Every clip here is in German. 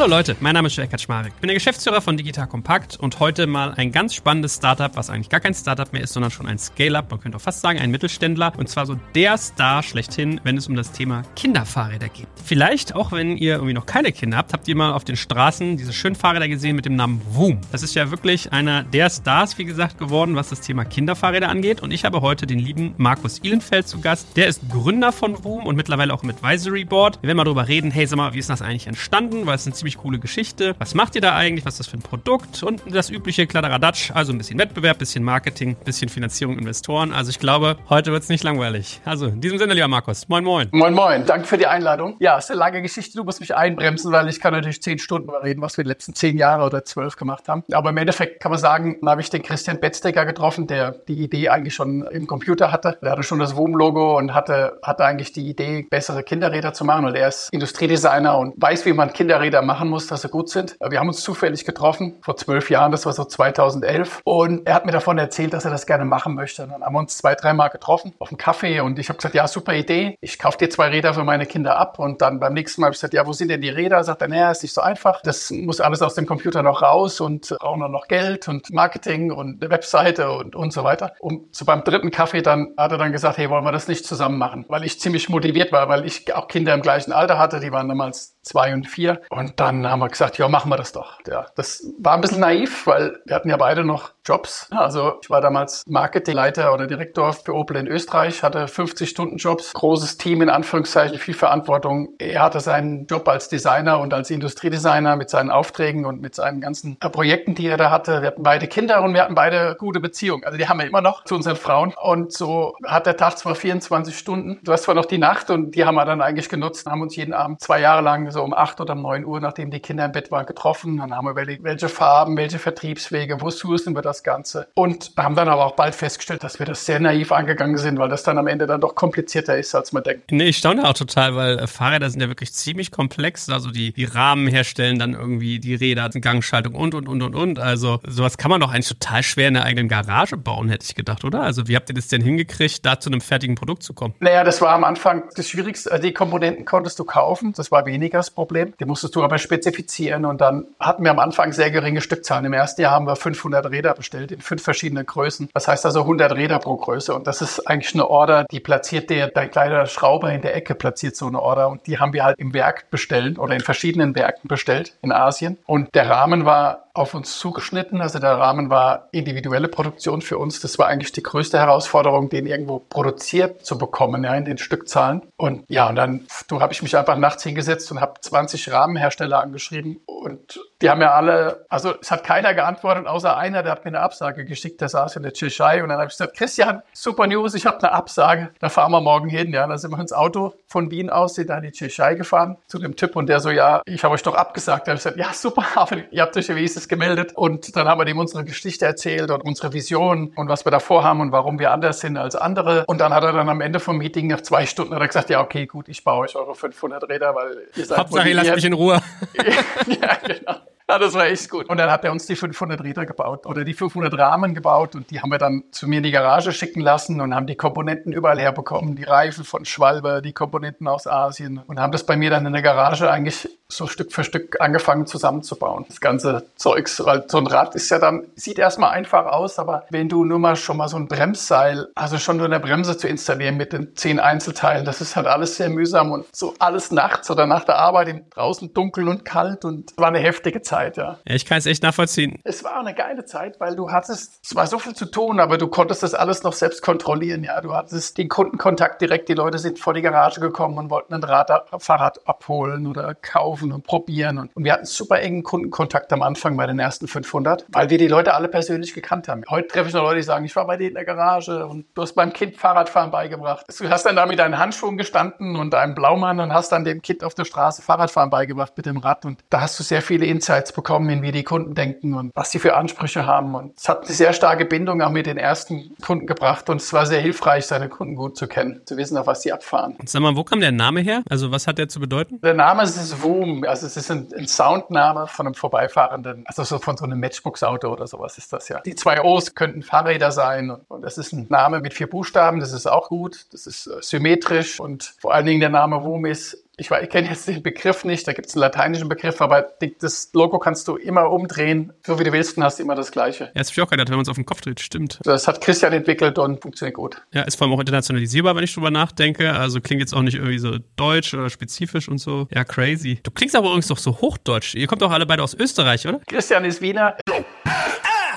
Hallo Leute, mein Name ist Jörg Kaczmarek. Ich bin der Geschäftsführer von Digital Compact und heute mal ein ganz spannendes Startup, was eigentlich gar kein Startup mehr ist, sondern schon ein Scale-Up, man könnte auch fast sagen ein Mittelständler und zwar so der Star schlechthin, wenn es um das Thema Kinderfahrräder geht. Vielleicht auch, wenn ihr irgendwie noch keine Kinder habt, habt ihr mal auf den Straßen diese schönen Fahrräder gesehen mit dem Namen Woom. Das ist ja wirklich einer der Stars, wie gesagt, geworden, was das Thema Kinderfahrräder angeht und ich habe heute den lieben Markus Ihlenfeld zu Gast. Der ist Gründer von Woom und mittlerweile auch im Advisory Board. Wir werden mal darüber reden, hey, sag mal, wie ist das eigentlich entstanden, weil es sind ziemlich coole Geschichte. Was macht ihr da eigentlich? Was ist das für ein Produkt? Und das übliche Kladderadatsch, also ein bisschen Wettbewerb, bisschen Marketing, bisschen Finanzierung, Investoren. Also ich glaube, heute wird es nicht langweilig. Also in diesem Sinne, lieber Markus, moin moin. Moin moin, danke für die Einladung. Ja, ist eine lange Geschichte, du musst mich einbremsen, weil ich kann natürlich zehn Stunden reden, was wir die letzten zehn Jahre oder zwölf gemacht haben. Aber im Endeffekt kann man sagen, habe ich den Christian Betzdecker getroffen, der die Idee eigentlich schon im Computer hatte. Der hatte schon das WOM-Logo und hatte, hatte eigentlich die Idee, bessere Kinderräder zu machen. Und er ist Industriedesigner und weiß, wie man Kinderräder machen muss, dass sie gut sind. Wir haben uns zufällig getroffen vor zwölf Jahren, das war so 2011. Und er hat mir davon erzählt, dass er das gerne machen möchte. Und dann haben wir uns zwei, dreimal getroffen auf dem Kaffee und ich habe gesagt, ja, super Idee. Ich kaufe dir zwei Räder für meine Kinder ab. Und dann beim nächsten Mal habe ich gesagt, ja, wo sind denn die Räder? Sagt er, naja, ist nicht so einfach. Das muss alles aus dem Computer noch raus und brauchen noch Geld und Marketing und eine Webseite und, und so weiter. Und so beim dritten Kaffee dann hat er dann gesagt, hey, wollen wir das nicht zusammen machen? Weil ich ziemlich motiviert war, weil ich auch Kinder im gleichen Alter hatte. Die waren damals zwei und vier. Und dann haben wir gesagt, ja, machen wir das doch. Ja, das war ein bisschen naiv, weil wir hatten ja beide noch Jobs. Also ich war damals Marketingleiter oder Direktor für Opel in Österreich, hatte 50 Stunden Jobs, großes Team in Anführungszeichen, viel Verantwortung. Er hatte seinen Job als Designer und als Industriedesigner mit seinen Aufträgen und mit seinen ganzen Projekten, die er da hatte. Wir hatten beide Kinder und wir hatten beide gute Beziehungen. Also die haben wir immer noch zu unseren Frauen. Und so hat der Tag zwar 24 Stunden, du hast zwar noch die Nacht und die haben wir dann eigentlich genutzt, haben uns jeden Abend zwei Jahre lang so um acht oder um neun Uhr, nachdem die Kinder im Bett waren, getroffen. Dann haben wir überlegt, welche Farben, welche Vertriebswege, wo sourcen wir das Ganze. Und haben dann aber auch bald festgestellt, dass wir das sehr naiv angegangen sind, weil das dann am Ende dann doch komplizierter ist, als man denkt. Nee, ich staune auch total, weil äh, Fahrräder sind ja wirklich ziemlich komplex. Also die, die Rahmen herstellen dann irgendwie die Räder, Gangschaltung und, und, und, und, und. Also sowas kann man doch eigentlich total schwer in der eigenen Garage bauen, hätte ich gedacht, oder? Also wie habt ihr das denn hingekriegt, da zu einem fertigen Produkt zu kommen? Naja, das war am Anfang das Schwierigste. Also die Komponenten konntest du kaufen, das war weniger das Problem. Die musstest du aber spezifizieren und dann hatten wir am Anfang sehr geringe Stückzahlen. Im ersten Jahr haben wir 500 Räder bestellt in fünf verschiedenen Größen. Das heißt also 100 Räder pro Größe und das ist eigentlich eine Order, die platziert der, der kleine Schrauber in der Ecke platziert so eine Order und die haben wir halt im Werk bestellt oder in verschiedenen Werken bestellt in Asien und der Rahmen war auf uns zugeschnitten. Also der Rahmen war individuelle Produktion für uns. Das war eigentlich die größte Herausforderung, den irgendwo produziert zu bekommen, ja, in den Stückzahlen. Und ja, und dann habe ich mich einfach nachts hingesetzt und habe 20 Rahmenhersteller angeschrieben und die haben ja alle, also es hat keiner geantwortet, außer einer, der hat mir eine Absage geschickt, der saß in der Tschechei und dann habe ich gesagt, Christian, super News, ich habe eine Absage, da fahren wir morgen hin. Ja, dann sind wir ins Auto von Wien aus, sind da in die Tschechei gefahren zu dem Typ und der so, ja, ich habe euch doch abgesagt. Da habe ich gesagt, ja, super, aber ihr habt euch ja wenigstens gemeldet und dann haben wir dem unsere Geschichte erzählt und unsere Vision und was wir da vorhaben und warum wir anders sind als andere. Und dann hat er dann am Ende vom Meeting nach zwei Stunden hat er gesagt, ja, okay, gut, ich baue euch eure 500 Räder, weil ihr seid Hauptsache, ihr lasst mich in Ruhe. ja, genau. Ja, das war echt gut. Und dann hat er uns die 500 Räder gebaut oder die 500 Rahmen gebaut und die haben wir dann zu mir in die Garage schicken lassen und haben die Komponenten überall herbekommen. Die Reifen von Schwalbe, die Komponenten aus Asien und haben das bei mir dann in der Garage eigentlich so Stück für Stück angefangen zusammenzubauen. Das ganze Zeugs, weil so ein Rad ist ja dann, sieht erstmal einfach aus, aber wenn du nur mal schon mal so ein Bremsseil, also schon nur eine Bremse zu installieren mit den zehn Einzelteilen, das ist halt alles sehr mühsam und so alles nachts oder nach der Arbeit draußen dunkel und kalt und war eine heftige Zeit. Zeit, ja. ja ich kann es echt nachvollziehen. Es war eine geile Zeit, weil du hattest zwar so viel zu tun, aber du konntest das alles noch selbst kontrollieren, ja. Du hattest den Kundenkontakt direkt, die Leute sind vor die Garage gekommen und wollten ein Rad, Fahrrad abholen oder kaufen und probieren. Und, und wir hatten super engen Kundenkontakt am Anfang bei den ersten 500, weil wir die Leute alle persönlich gekannt haben. Heute treffe ich noch Leute, die sagen, ich war bei dir in der Garage und du hast meinem Kind Fahrradfahren beigebracht. Du hast dann da mit deinen Handschuhen gestanden und deinem Blaumann und hast dann dem Kind auf der Straße Fahrradfahren beigebracht mit dem Rad und da hast du sehr viele Insights Insights bekommen, wie die Kunden denken und was sie für Ansprüche haben. Und es hat eine sehr starke Bindung auch mit den ersten Kunden gebracht und es war sehr hilfreich, seine Kunden gut zu kennen, zu wissen, auf was sie abfahren. Und sag mal, wo kam der Name her? Also was hat der zu bedeuten? Der Name ist WOM, Zoom, also es ist ein, ein Soundname von einem vorbeifahrenden, also so von so einem Matchbox-Auto oder sowas ist das ja. Die zwei O's könnten Fahrräder sein und, und das ist ein Name mit vier Buchstaben, das ist auch gut, das ist äh, symmetrisch und vor allen Dingen der Name Woom ist ich, ich kenne jetzt den Begriff nicht, da gibt es einen lateinischen Begriff, aber das Logo kannst du immer umdrehen, so wie du willst, und hast immer das gleiche. Ja, das habe ich auch gedacht, wenn man es auf den Kopf dreht, stimmt. Das hat Christian entwickelt und funktioniert gut. Ja, ist vor allem auch internationalisierbar, wenn ich drüber nachdenke. Also klingt jetzt auch nicht irgendwie so deutsch oder spezifisch und so. Ja, crazy. Du klingst aber übrigens doch so hochdeutsch. Ihr kommt doch alle beide aus Österreich, oder? Christian ist Wiener.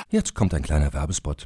Jetzt kommt ein kleiner Werbespot.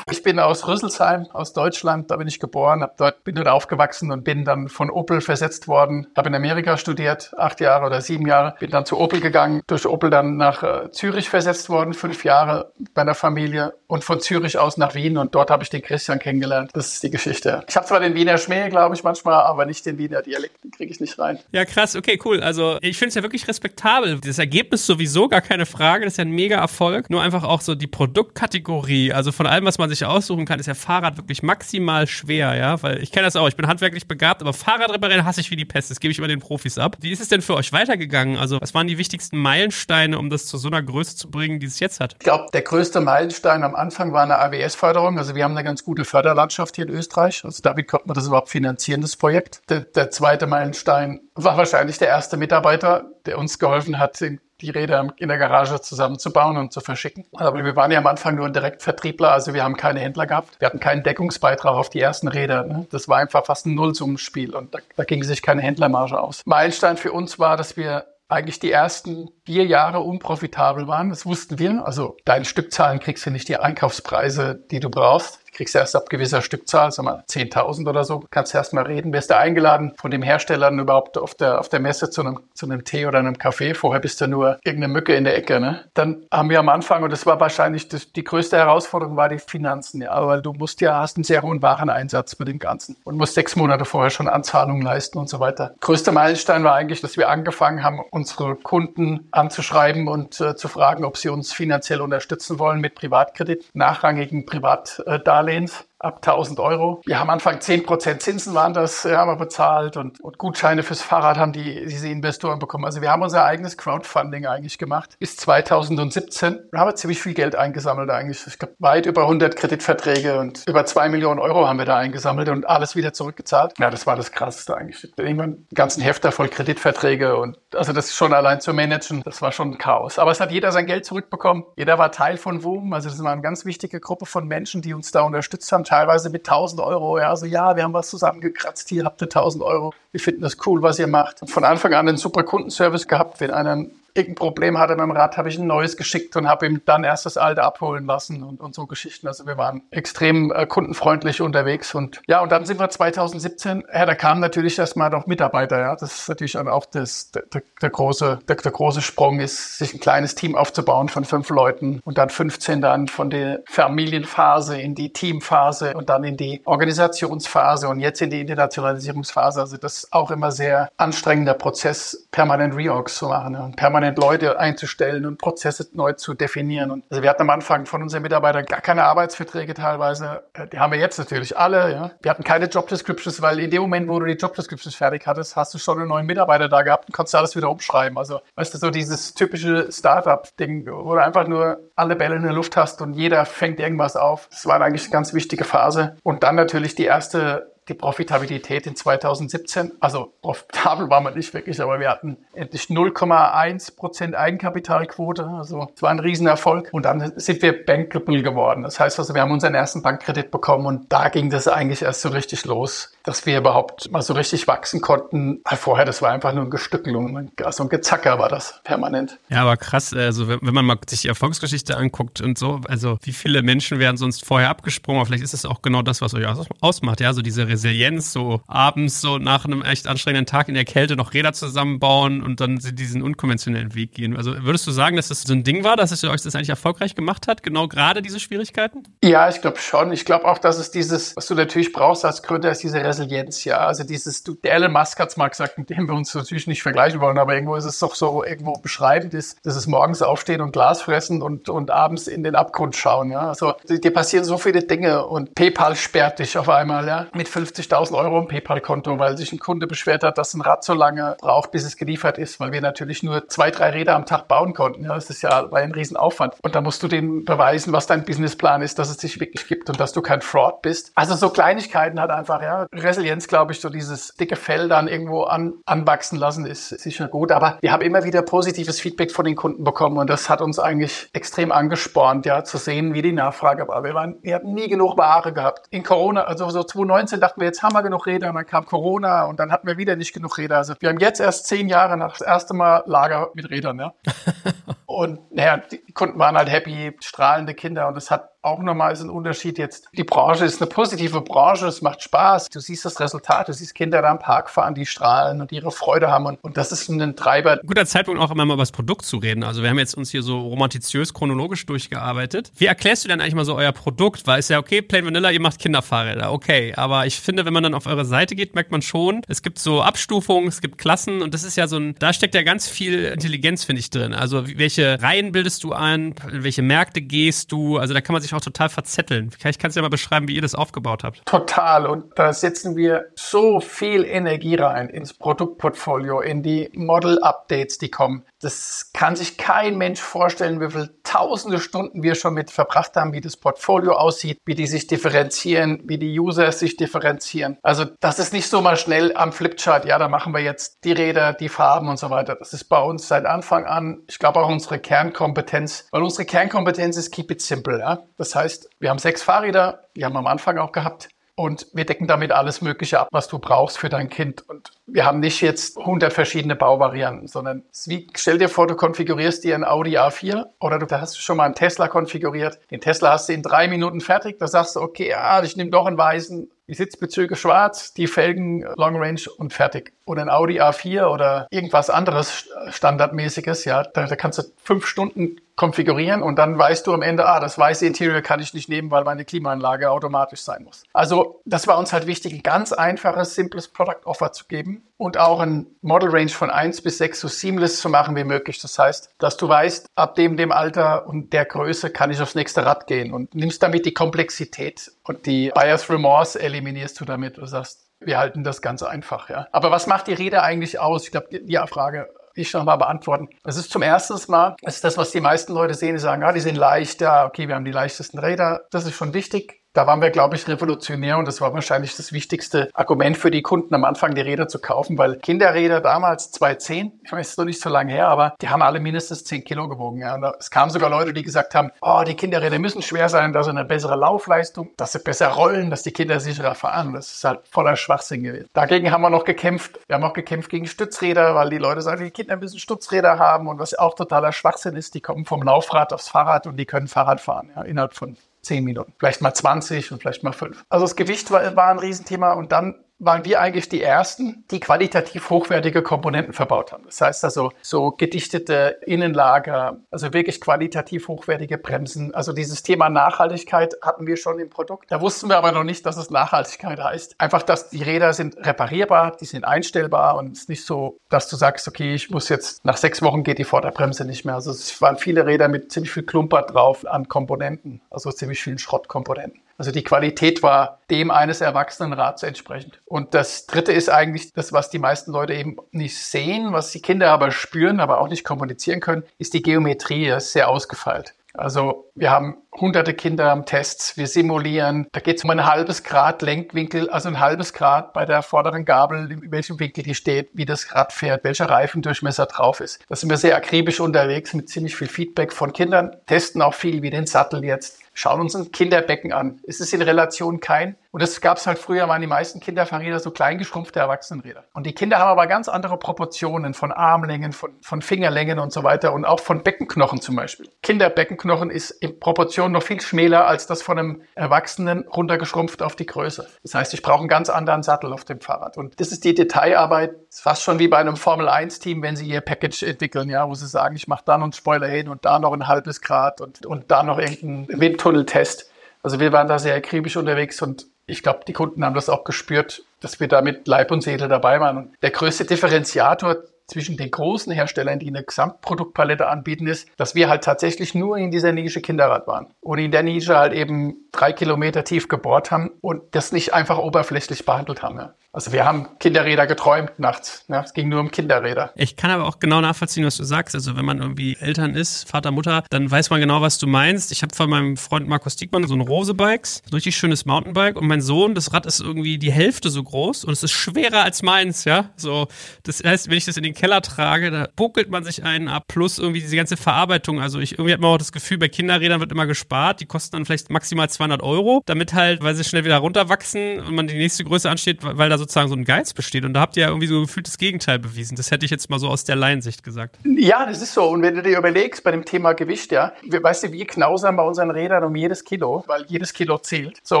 Ich bin aus Rüsselsheim, aus Deutschland. Da bin ich geboren, hab dort, bin dort aufgewachsen und bin dann von Opel versetzt worden. Habe in Amerika studiert, acht Jahre oder sieben Jahre. Bin dann zu Opel gegangen, durch Opel dann nach äh, Zürich versetzt worden, fünf Jahre bei der Familie und von Zürich aus nach Wien. Und dort habe ich den Christian kennengelernt. Das ist die Geschichte. Ich habe zwar den Wiener Schmäh, glaube ich, manchmal, aber nicht den Wiener Dialekt. Den kriege ich nicht rein. Ja, krass. Okay, cool. Also ich finde es ja wirklich respektabel. Das Ergebnis sowieso gar keine Frage. Das ist ja ein mega Erfolg. Nur einfach auch so die Produktkategorie. Also von allem, was man sich aussuchen kann, ist ja Fahrrad wirklich maximal schwer, ja, weil ich kenne das auch, ich bin handwerklich begabt, aber Fahrrad reparieren hasse ich wie die Pest, das gebe ich immer den Profis ab. Wie ist es denn für euch weitergegangen? Also, was waren die wichtigsten Meilensteine, um das zu so einer Größe zu bringen, die es jetzt hat? Ich glaube, der größte Meilenstein am Anfang war eine AWS-Förderung. Also wir haben eine ganz gute Förderlandschaft hier in Österreich. Also damit konnte man das überhaupt finanzieren, das Projekt. Der, der zweite Meilenstein war wahrscheinlich der erste Mitarbeiter, der uns geholfen hat, den die Räder in der Garage zusammenzubauen und zu verschicken. Aber wir waren ja am Anfang nur ein Direktvertriebler, also wir haben keine Händler gehabt. Wir hatten keinen Deckungsbeitrag auf die ersten Räder. Ne? Das war einfach fast ein Nullsummenspiel und da, da ging sich keine Händlermarge aus. Meilenstein für uns war, dass wir eigentlich die ersten vier Jahre unprofitabel waren. Das wussten wir. Also deine Stückzahlen kriegst du nicht die Einkaufspreise, die du brauchst kriegst du erst ab gewisser Stückzahl, sagen wir 10.000 oder so, kannst du erst mal reden. Wirst du eingeladen von dem Hersteller überhaupt auf der, auf der Messe zu einem, zu einem Tee oder einem Kaffee. Vorher bist du nur irgendeine Mücke in der Ecke. Ne? Dann haben wir am Anfang, und das war wahrscheinlich das, die größte Herausforderung, war die Finanzen. Ja, weil du musst ja, hast einen sehr hohen Wareneinsatz mit dem Ganzen und musst sechs Monate vorher schon Anzahlungen leisten und so weiter. Größter Meilenstein war eigentlich, dass wir angefangen haben, unsere Kunden anzuschreiben und äh, zu fragen, ob sie uns finanziell unterstützen wollen mit Privatkredit, nachrangigen Privatdarlehen Darlehens ab 1000 Euro. Wir haben Anfang 10% Zinsen waren das, haben wir bezahlt und, und, Gutscheine fürs Fahrrad haben die, diese Investoren bekommen. Also wir haben unser eigenes Crowdfunding eigentlich gemacht. Bis 2017 wir haben ziemlich viel Geld eingesammelt eigentlich. Ich glaube, weit über 100 Kreditverträge und über 2 Millionen Euro haben wir da eingesammelt und alles wieder zurückgezahlt. Ja, das war das Krasseste eigentlich. Irgendwann einen ganzen Hefter voll Kreditverträge und also das schon allein zu managen, das war schon ein Chaos. Aber es hat jeder sein Geld zurückbekommen. Jeder war Teil von WUM. Also das war eine ganz wichtige Gruppe von Menschen, die uns da unterstützt haben teilweise mit 1000 Euro. Ja, also ja, wir haben was zusammengekratzt, hier habt ihr 1000 Euro. Wir finden das cool, was ihr macht. Von Anfang an einen super Kundenservice gehabt, wenn einer irgendein Problem hatte mit dem Rad, habe ich ein neues geschickt und habe ihm dann erst das alte abholen lassen und, und so Geschichten. Also wir waren extrem äh, kundenfreundlich unterwegs und ja, und dann sind wir 2017, ja, da kamen natürlich erstmal noch Mitarbeiter, ja. Das ist natürlich auch das, der, der, der große, der, der, große Sprung ist, sich ein kleines Team aufzubauen von fünf Leuten und dann 15 dann von der Familienphase in die Teamphase und dann in die Organisationsphase und jetzt in die Internationalisierungsphase. Also das ist auch immer sehr anstrengender Prozess, permanent Reorgs zu machen ja. permanent permanent Leute einzustellen und Prozesse neu zu definieren. Und also wir hatten am Anfang von unseren Mitarbeitern gar keine Arbeitsverträge teilweise. Äh, die haben wir jetzt natürlich alle. Ja. Wir hatten keine Job Descriptions, weil in dem Moment, wo du die Job Descriptions fertig hattest, hast du schon einen neuen Mitarbeiter da gehabt und konntest alles wieder umschreiben. Also weißt du, so dieses typische Startup-Ding, wo du einfach nur alle Bälle in der Luft hast und jeder fängt irgendwas auf. Das war eigentlich eine ganz wichtige Phase. Und dann natürlich die erste die Profitabilität in 2017. Also profitabel war man nicht wirklich, aber wir hatten endlich 0,1 Prozent Eigenkapitalquote. Also es war ein Riesenerfolg. Und dann sind wir bankable geworden. Das heißt also, wir haben unseren ersten Bankkredit bekommen und da ging das eigentlich erst so richtig los dass wir überhaupt mal so richtig wachsen konnten. Vorher, das war einfach nur ein Gestückelung, so ein Gezacker war das permanent. Ja, aber krass, also wenn, man mal sich die Erfolgsgeschichte anguckt und so, also wie viele Menschen wären sonst vorher abgesprungen, vielleicht ist es auch genau das, was euch ausmacht, ja, so diese Resilienz, so abends so nach einem echt anstrengenden Tag in der Kälte noch Räder zusammenbauen und dann diesen unkonventionellen Weg gehen. Also würdest du sagen, dass das so ein Ding war, dass es euch das eigentlich erfolgreich gemacht hat, genau gerade diese Schwierigkeiten? Ja, ich glaube schon. Ich glaube auch, dass es dieses, was du natürlich brauchst als Gründer, ist diese Resilienz ja. Also dieses, der Elon Musk hat es mal gesagt, mit dem wir uns natürlich nicht vergleichen wollen, aber irgendwo ist es doch so irgendwo beschreibend ist, dass es morgens aufstehen und Glas fressen und, und abends in den Abgrund schauen, ja. Also dir passieren so viele Dinge und PayPal sperrt dich auf einmal, ja, mit 50.000 Euro im PayPal-Konto, weil sich ein Kunde beschwert hat, dass ein Rad so lange braucht, bis es geliefert ist, weil wir natürlich nur zwei, drei Räder am Tag bauen konnten, ja. Das ist ja war ein Riesenaufwand. Und da musst du denen beweisen, was dein Businessplan ist, dass es dich wirklich gibt und dass du kein Fraud bist. Also so Kleinigkeiten hat einfach, ja, Resilienz, glaube ich, so dieses dicke Fell dann irgendwo an, anwachsen lassen, ist sicher gut. Aber wir haben immer wieder positives Feedback von den Kunden bekommen und das hat uns eigentlich extrem angespornt, ja, zu sehen, wie die Nachfrage war. Wir, waren, wir hatten nie genug Ware gehabt. In Corona, also so 2019 dachten wir, jetzt haben wir genug Räder und dann kam Corona und dann hatten wir wieder nicht genug Räder. Also wir haben jetzt erst zehn Jahre nach das erste Mal Lager mit Rädern, ja. und naja, die Kunden waren halt happy, strahlende Kinder und es hat auch nochmal ist ein Unterschied jetzt. Die Branche ist eine positive Branche, es macht Spaß. Du siehst das Resultat, du siehst Kinder da am Park fahren, die strahlen und ihre Freude haben und, und das ist ein Treiber. Guter Zeitpunkt auch immer mal über das Produkt zu reden. Also wir haben jetzt uns hier so romantiziös chronologisch durchgearbeitet. Wie erklärst du denn eigentlich mal so euer Produkt? Weil es ja okay, Plain Vanilla, ihr macht Kinderfahrräder, okay. Aber ich finde, wenn man dann auf eure Seite geht, merkt man schon, es gibt so Abstufungen, es gibt Klassen und das ist ja so ein, da steckt ja ganz viel Intelligenz, finde ich, drin. Also welche Reihen bildest du an, welche Märkte gehst du? Also da kann man sich auch total verzetteln. Vielleicht kannst du ja mal beschreiben, wie ihr das aufgebaut habt. Total. Und da setzen wir so viel Energie rein ins Produktportfolio, in die Model-Updates, die kommen. Das kann sich kein Mensch vorstellen, wie viele tausende Stunden wir schon mit verbracht haben, wie das Portfolio aussieht, wie die sich differenzieren, wie die User sich differenzieren. Also das ist nicht so mal schnell am Flipchart, ja, da machen wir jetzt die Räder, die Farben und so weiter. Das ist bei uns seit Anfang an, ich glaube auch unsere Kernkompetenz, weil unsere Kernkompetenz ist Keep it simple. Ja? Das heißt, wir haben sechs Fahrräder, die haben wir am Anfang auch gehabt. Und wir decken damit alles Mögliche ab, was du brauchst für dein Kind. Und wir haben nicht jetzt 100 verschiedene Bauvarianten, sondern wie, stell dir vor, du konfigurierst dir ein Audi A4 oder du hast schon mal einen Tesla konfiguriert. Den Tesla hast du in drei Minuten fertig. Da sagst du, okay, ja, ich nehme doch einen weißen, die Sitzbezüge schwarz, die Felgen Long Range und fertig. Oder ein Audi A4 oder irgendwas anderes Standardmäßiges, ja, da, da kannst du fünf Stunden konfigurieren und dann weißt du am Ende, ah, das weiße Interior kann ich nicht nehmen, weil meine Klimaanlage automatisch sein muss. Also das war uns halt wichtig, ein ganz einfaches, simples Product Offer zu geben und auch ein Model Range von 1 bis 6 so seamless zu machen wie möglich. Das heißt, dass du weißt, ab dem, dem Alter und der Größe kann ich aufs nächste Rad gehen und nimmst damit die Komplexität und die Bias Remorse eliminierst du damit. Du sagst, wir halten das ganz einfach, ja. Aber was macht die Rede eigentlich aus? Ich glaube, die, die Frage ich noch mal beantworten. Es ist zum ersten Mal, das ist das, was die meisten Leute sehen, die sagen, ah, die sind leicht, ja, okay, wir haben die leichtesten Räder. Das ist schon wichtig. Da waren wir, glaube ich, revolutionär und das war wahrscheinlich das wichtigste Argument für die Kunden am Anfang, die Räder zu kaufen, weil Kinderräder damals 210, ich weiß, es noch nicht so lange her, aber die haben alle mindestens 10 Kilo gewogen. Ja. Und es kamen sogar Leute, die gesagt haben, oh, die Kinderräder müssen schwer sein, dass sie eine bessere Laufleistung, dass sie besser rollen, dass die Kinder sicherer fahren. Das ist halt voller Schwachsinn gewesen. Dagegen haben wir noch gekämpft. Wir haben auch gekämpft gegen Stützräder, weil die Leute sagen, die Kinder müssen Stützräder haben und was auch totaler Schwachsinn ist, die kommen vom Laufrad aufs Fahrrad und die können Fahrrad fahren, ja, innerhalb von 10 Minuten, vielleicht mal 20 und vielleicht mal 5. Also das Gewicht war, war ein Riesenthema und dann waren wir eigentlich die ersten, die qualitativ hochwertige Komponenten verbaut haben. Das heißt also so gedichtete Innenlager, also wirklich qualitativ hochwertige Bremsen. Also dieses Thema Nachhaltigkeit hatten wir schon im Produkt. Da wussten wir aber noch nicht, dass es Nachhaltigkeit heißt. Einfach, dass die Räder sind reparierbar, die sind einstellbar und es ist nicht so, dass du sagst, okay, ich muss jetzt nach sechs Wochen geht die Vorderbremse nicht mehr. Also es waren viele Räder mit ziemlich viel Klumper drauf an Komponenten, also ziemlich vielen Schrottkomponenten. Also die Qualität war dem eines Erwachsenenrads entsprechend. Und das Dritte ist eigentlich das, was die meisten Leute eben nicht sehen, was die Kinder aber spüren, aber auch nicht kommunizieren können, ist die Geometrie. Das ist sehr ausgefeilt. Also wir haben hunderte Kinder am Test. Wir simulieren. Da geht es um ein halbes Grad Lenkwinkel, also ein halbes Grad bei der vorderen Gabel, in welchem Winkel die steht, wie das Rad fährt, welcher Reifendurchmesser drauf ist. Da sind wir sehr akribisch unterwegs mit ziemlich viel Feedback von Kindern, testen auch viel wie den Sattel jetzt schauen uns ein Kinderbecken an. Es ist in Relation kein. Und das gab es halt früher, waren die meisten Kinderfahrräder so klein geschrumpfte Erwachsenenräder. Und die Kinder haben aber ganz andere Proportionen von Armlängen, von, von Fingerlängen und so weiter und auch von Beckenknochen zum Beispiel. Kinderbeckenknochen ist in Proportion noch viel schmäler als das von einem Erwachsenen runtergeschrumpft auf die Größe. Das heißt, ich brauche einen ganz anderen Sattel auf dem Fahrrad. Und das ist die Detailarbeit, das ist fast schon wie bei einem Formel-1-Team, wenn sie ihr Package entwickeln, ja, wo sie sagen, ich mache da noch einen Spoiler hin und da noch ein halbes Grad und, und da noch irgendeinen Windtunneltest. Also wir waren da sehr akribisch unterwegs und ich glaube, die Kunden haben das auch gespürt, dass wir da mit Leib und Seele dabei waren. Und der größte Differenziator zwischen den großen Herstellern, die eine Gesamtproduktpalette anbieten, ist, dass wir halt tatsächlich nur in dieser Nische Kinderrad waren und in der Nische halt eben drei Kilometer tief gebohrt haben und das nicht einfach oberflächlich behandelt haben. Ja. Also wir haben Kinderräder geträumt nachts. Ne? Es ging nur um Kinderräder. Ich kann aber auch genau nachvollziehen, was du sagst. Also wenn man irgendwie Eltern ist, Vater, Mutter, dann weiß man genau, was du meinst. Ich habe von meinem Freund Markus Diekmann so ein Rose-Bikes, ein richtig schönes Mountainbike und mein Sohn, das Rad ist irgendwie die Hälfte so groß und es ist schwerer als meins, ja. So, das heißt, wenn ich das in den Keller trage, da buckelt man sich einen ab, plus irgendwie diese ganze Verarbeitung. Also ich irgendwie hat man auch das Gefühl, bei Kinderrädern wird immer gespart. Die kosten dann vielleicht maximal 200 Euro, damit halt, weil sie schnell wieder runterwachsen und man die nächste Größe ansteht, weil da so sozusagen so ein Geiz besteht. Und da habt ihr ja irgendwie so gefühlt das Gegenteil bewiesen. Das hätte ich jetzt mal so aus der Laiensicht gesagt. Ja, das ist so. Und wenn du dir überlegst, bei dem Thema Gewicht, ja, wir, weißt du, wir knausern bei unseren Rädern um jedes Kilo, weil jedes Kilo zählt. So,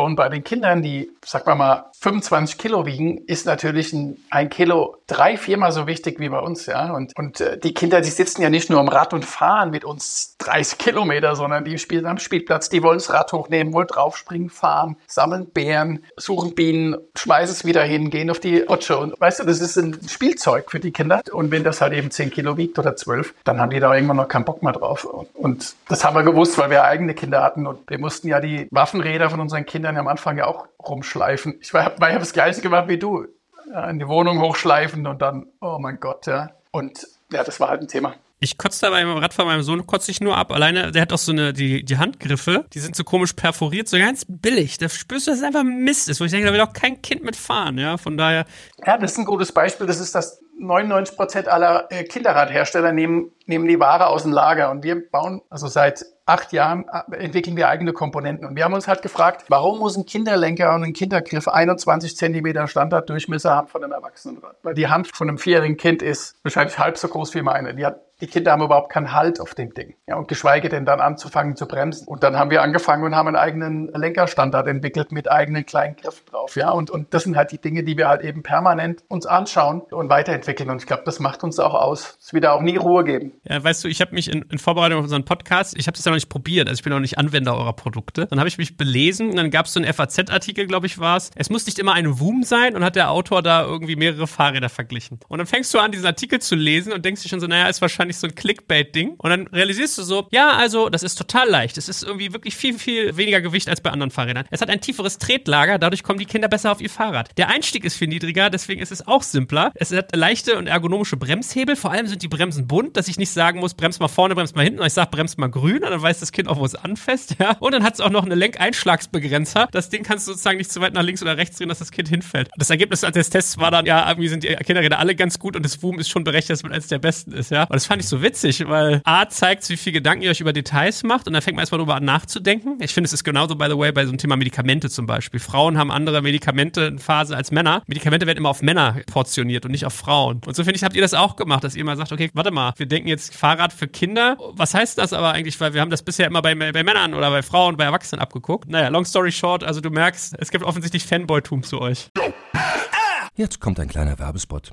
und bei den Kindern, die, sag mal mal, 25 Kilo wiegen, ist natürlich ein, ein Kilo drei, viermal so wichtig wie bei uns, ja. Und, und äh, die Kinder, die sitzen ja nicht nur am Rad und fahren mit uns 30 Kilometer, sondern die spielen am Spielplatz, die wollen das Rad hochnehmen, wollen draufspringen, fahren, sammeln Bären, suchen Bienen, schmeißen es wieder hin, gehen auf die Otsche. Und weißt du, das ist ein Spielzeug für die Kinder. Und wenn das halt eben 10 Kilo wiegt oder 12, dann haben die da irgendwann noch keinen Bock mehr drauf. Und das haben wir gewusst, weil wir eigene Kinder hatten. Und wir mussten ja die Waffenräder von unseren Kindern am Anfang ja auch rumschleifen. Ich habe hab das Gleiche gemacht wie du. In die Wohnung hochschleifen und dann, oh mein Gott, ja. Und ja, das war halt ein Thema. Ich kotze da beim Rad von meinem Sohn, kotze ich nur ab. Alleine, der hat auch so eine, die, die Handgriffe, die sind so komisch perforiert, so ganz billig. Da spürst du, dass es einfach Mist ist, wo ich denke, da will auch kein Kind mitfahren, ja. Von daher. Ja, das ist ein gutes Beispiel. Das ist das 99 Prozent aller äh, Kinderradhersteller nehmen, nehmen die Ware aus dem Lager und wir bauen, also seit acht Jahren äh, entwickeln wir eigene Komponenten. Und wir haben uns halt gefragt, warum muss ein Kinderlenker und ein Kindergriff 21 Zentimeter Standarddurchmesser haben von einem Erwachsenenrad? Weil die Hand von einem vierjährigen Kind ist wahrscheinlich halb so groß wie meine. Die hat die Kinder haben überhaupt keinen Halt auf dem Ding. Ja, und geschweige denn dann anzufangen zu bremsen. Und dann haben wir angefangen und haben einen eigenen Lenkerstandard entwickelt mit eigenen kleinen Griffen drauf. Ja, und, und das sind halt die Dinge, die wir halt eben permanent uns anschauen und weiterentwickeln. Und ich glaube, das macht uns auch aus. Es wieder auch nie Ruhe geben. Ja, weißt du, ich habe mich in, in, Vorbereitung auf unseren Podcast, ich habe das ja noch nicht probiert, also ich bin auch nicht Anwender eurer Produkte. Dann habe ich mich belesen und dann gab es so einen FAZ-Artikel, glaube ich, war es. Es muss nicht immer ein Woom sein und hat der Autor da irgendwie mehrere Fahrräder verglichen. Und dann fängst du an, diesen Artikel zu lesen und denkst dir schon so, naja, ist wahrscheinlich wahrscheinlich so ein Clickbait-Ding. Und dann realisierst du so, ja, also, das ist total leicht. Es ist irgendwie wirklich viel, viel weniger Gewicht als bei anderen Fahrrädern. Es hat ein tieferes Tretlager, dadurch kommen die Kinder besser auf ihr Fahrrad. Der Einstieg ist viel niedriger, deswegen ist es auch simpler. Es hat leichte und ergonomische Bremshebel. Vor allem sind die Bremsen bunt, dass ich nicht sagen muss, bremst mal vorne, bremst mal hinten. Und ich sage, bremst mal grün. Und dann weiß das Kind auch, wo es anfasst. Ja. Und dann hat es auch noch eine Lenkeinschlagsbegrenzer. Das Ding kannst du sozusagen nicht zu weit nach links oder rechts drehen, dass das Kind hinfällt. Das Ergebnis des Tests war dann, ja, irgendwie sind die Kinderräder alle ganz gut und das Woom ist schon berechnet, dass man eines der besten ist. Ja. Und das fand ich so witzig, weil A zeigt, wie viel Gedanken ihr euch über Details macht und dann fängt man erstmal darüber an nachzudenken. Ich finde, es ist genauso, by the way, bei so einem Thema Medikamente zum Beispiel. Frauen haben andere Medikamentenphase als Männer. Medikamente werden immer auf Männer portioniert und nicht auf Frauen. Und so finde ich, habt ihr das auch gemacht, dass ihr mal sagt, okay, warte mal, wir denken jetzt Fahrrad für Kinder. Was heißt das aber eigentlich? Weil wir haben das bisher immer bei, bei Männern oder bei Frauen, bei Erwachsenen abgeguckt. Naja, long story short, also du merkst, es gibt offensichtlich Fanboy-Tum zu euch. Jetzt kommt ein kleiner Werbespot.